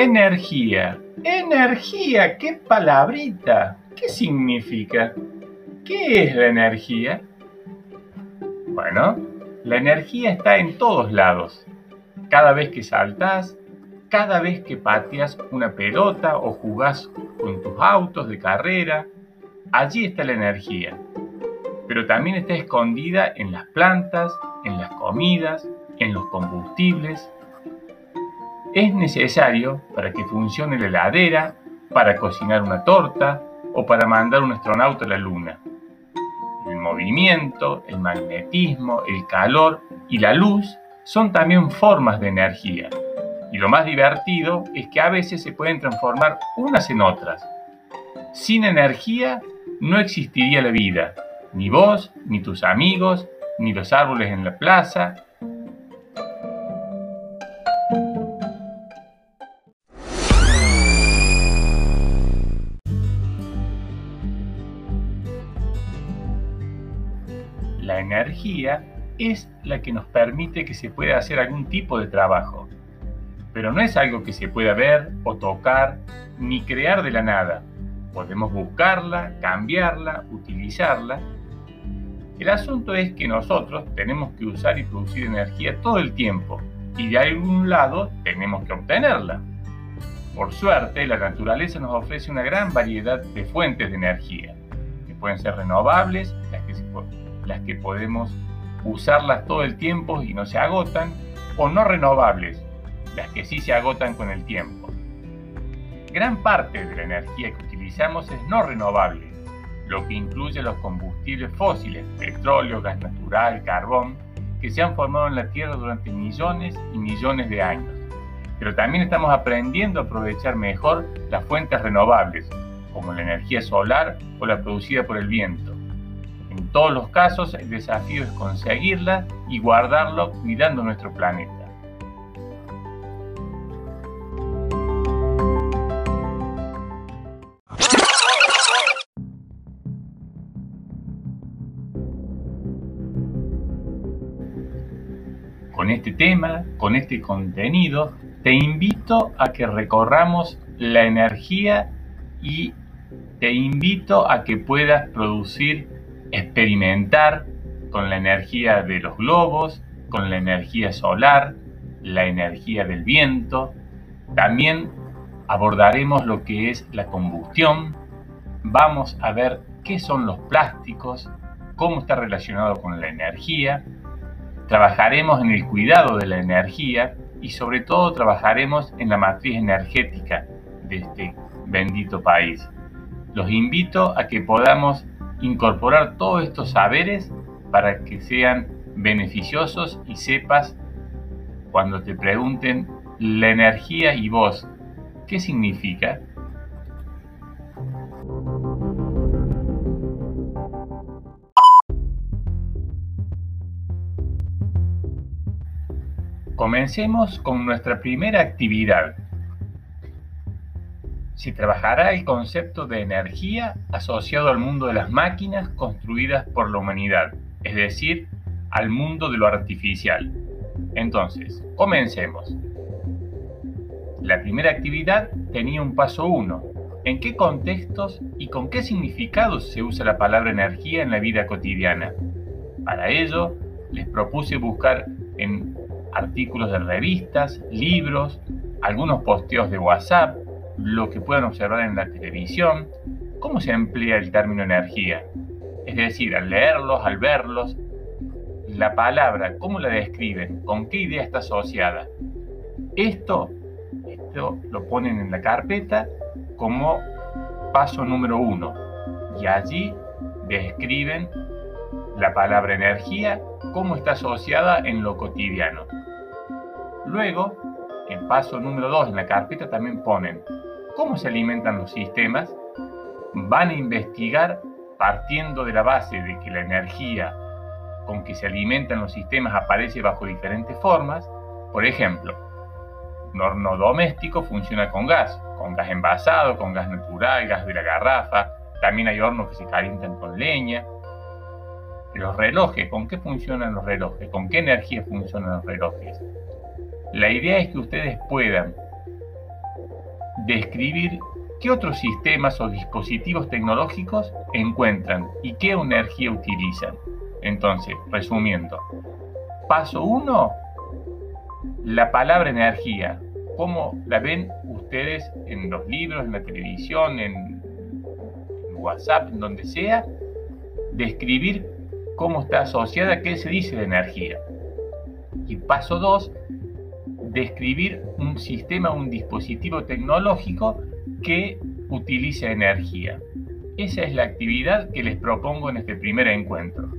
Energía. Energía, qué palabrita. ¿Qué significa? ¿Qué es la energía? Bueno, la energía está en todos lados. Cada vez que saltas, cada vez que pateas una pelota o jugás con tus autos de carrera, allí está la energía. Pero también está escondida en las plantas, en las comidas, en los combustibles, es necesario para que funcione la heladera, para cocinar una torta o para mandar un astronauta a la Luna. El movimiento, el magnetismo, el calor y la luz son también formas de energía. Y lo más divertido es que a veces se pueden transformar unas en otras. Sin energía no existiría la vida, ni vos, ni tus amigos, ni los árboles en la plaza, La energía es la que nos permite que se pueda hacer algún tipo de trabajo, pero no es algo que se pueda ver o tocar ni crear de la nada. Podemos buscarla, cambiarla, utilizarla. El asunto es que nosotros tenemos que usar y producir energía todo el tiempo y de algún lado tenemos que obtenerla. Por suerte, la naturaleza nos ofrece una gran variedad de fuentes de energía, que pueden ser renovables, las que se las que podemos usarlas todo el tiempo y no se agotan, o no renovables, las que sí se agotan con el tiempo. Gran parte de la energía que utilizamos es no renovable, lo que incluye los combustibles fósiles, petróleo, gas natural, carbón, que se han formado en la Tierra durante millones y millones de años. Pero también estamos aprendiendo a aprovechar mejor las fuentes renovables, como la energía solar o la producida por el viento. En todos los casos, el desafío es conseguirla y guardarlo cuidando nuestro planeta. Con este tema, con este contenido, te invito a que recorramos la energía y te invito a que puedas producir experimentar con la energía de los globos, con la energía solar, la energía del viento. También abordaremos lo que es la combustión. Vamos a ver qué son los plásticos, cómo está relacionado con la energía. Trabajaremos en el cuidado de la energía y sobre todo trabajaremos en la matriz energética de este bendito país. Los invito a que podamos incorporar todos estos saberes para que sean beneficiosos y sepas cuando te pregunten la energía y vos, ¿qué significa? Comencemos con nuestra primera actividad, se trabajará el concepto de energía asociado al mundo de las máquinas construidas por la humanidad, es decir, al mundo de lo artificial. Entonces, comencemos. La primera actividad tenía un paso 1. ¿En qué contextos y con qué significados se usa la palabra energía en la vida cotidiana? Para ello, les propuse buscar en artículos de revistas, libros, algunos posteos de WhatsApp, lo que puedan observar en la televisión, cómo se emplea el término energía. Es decir, al leerlos, al verlos, la palabra, cómo la describen, con qué idea está asociada. Esto, esto lo ponen en la carpeta como paso número uno. Y allí describen la palabra energía, cómo está asociada en lo cotidiano. Luego, en paso número dos, en la carpeta también ponen cómo se alimentan los sistemas, van a investigar partiendo de la base de que la energía con que se alimentan los sistemas aparece bajo diferentes formas. Por ejemplo, un horno doméstico funciona con gas, con gas envasado, con gas natural, gas de la garrafa. También hay hornos que se calientan con leña. Los relojes, ¿con qué funcionan los relojes? ¿Con qué energía funcionan los relojes? La idea es que ustedes puedan describir qué otros sistemas o dispositivos tecnológicos encuentran y qué energía utilizan. Entonces, resumiendo, paso 1, la palabra energía. ¿Cómo la ven ustedes en los libros, en la televisión, en WhatsApp, en donde sea? Describir cómo está asociada, qué se dice de energía. Y paso 2, describir un sistema, un dispositivo tecnológico que utilice energía. Esa es la actividad que les propongo en este primer encuentro.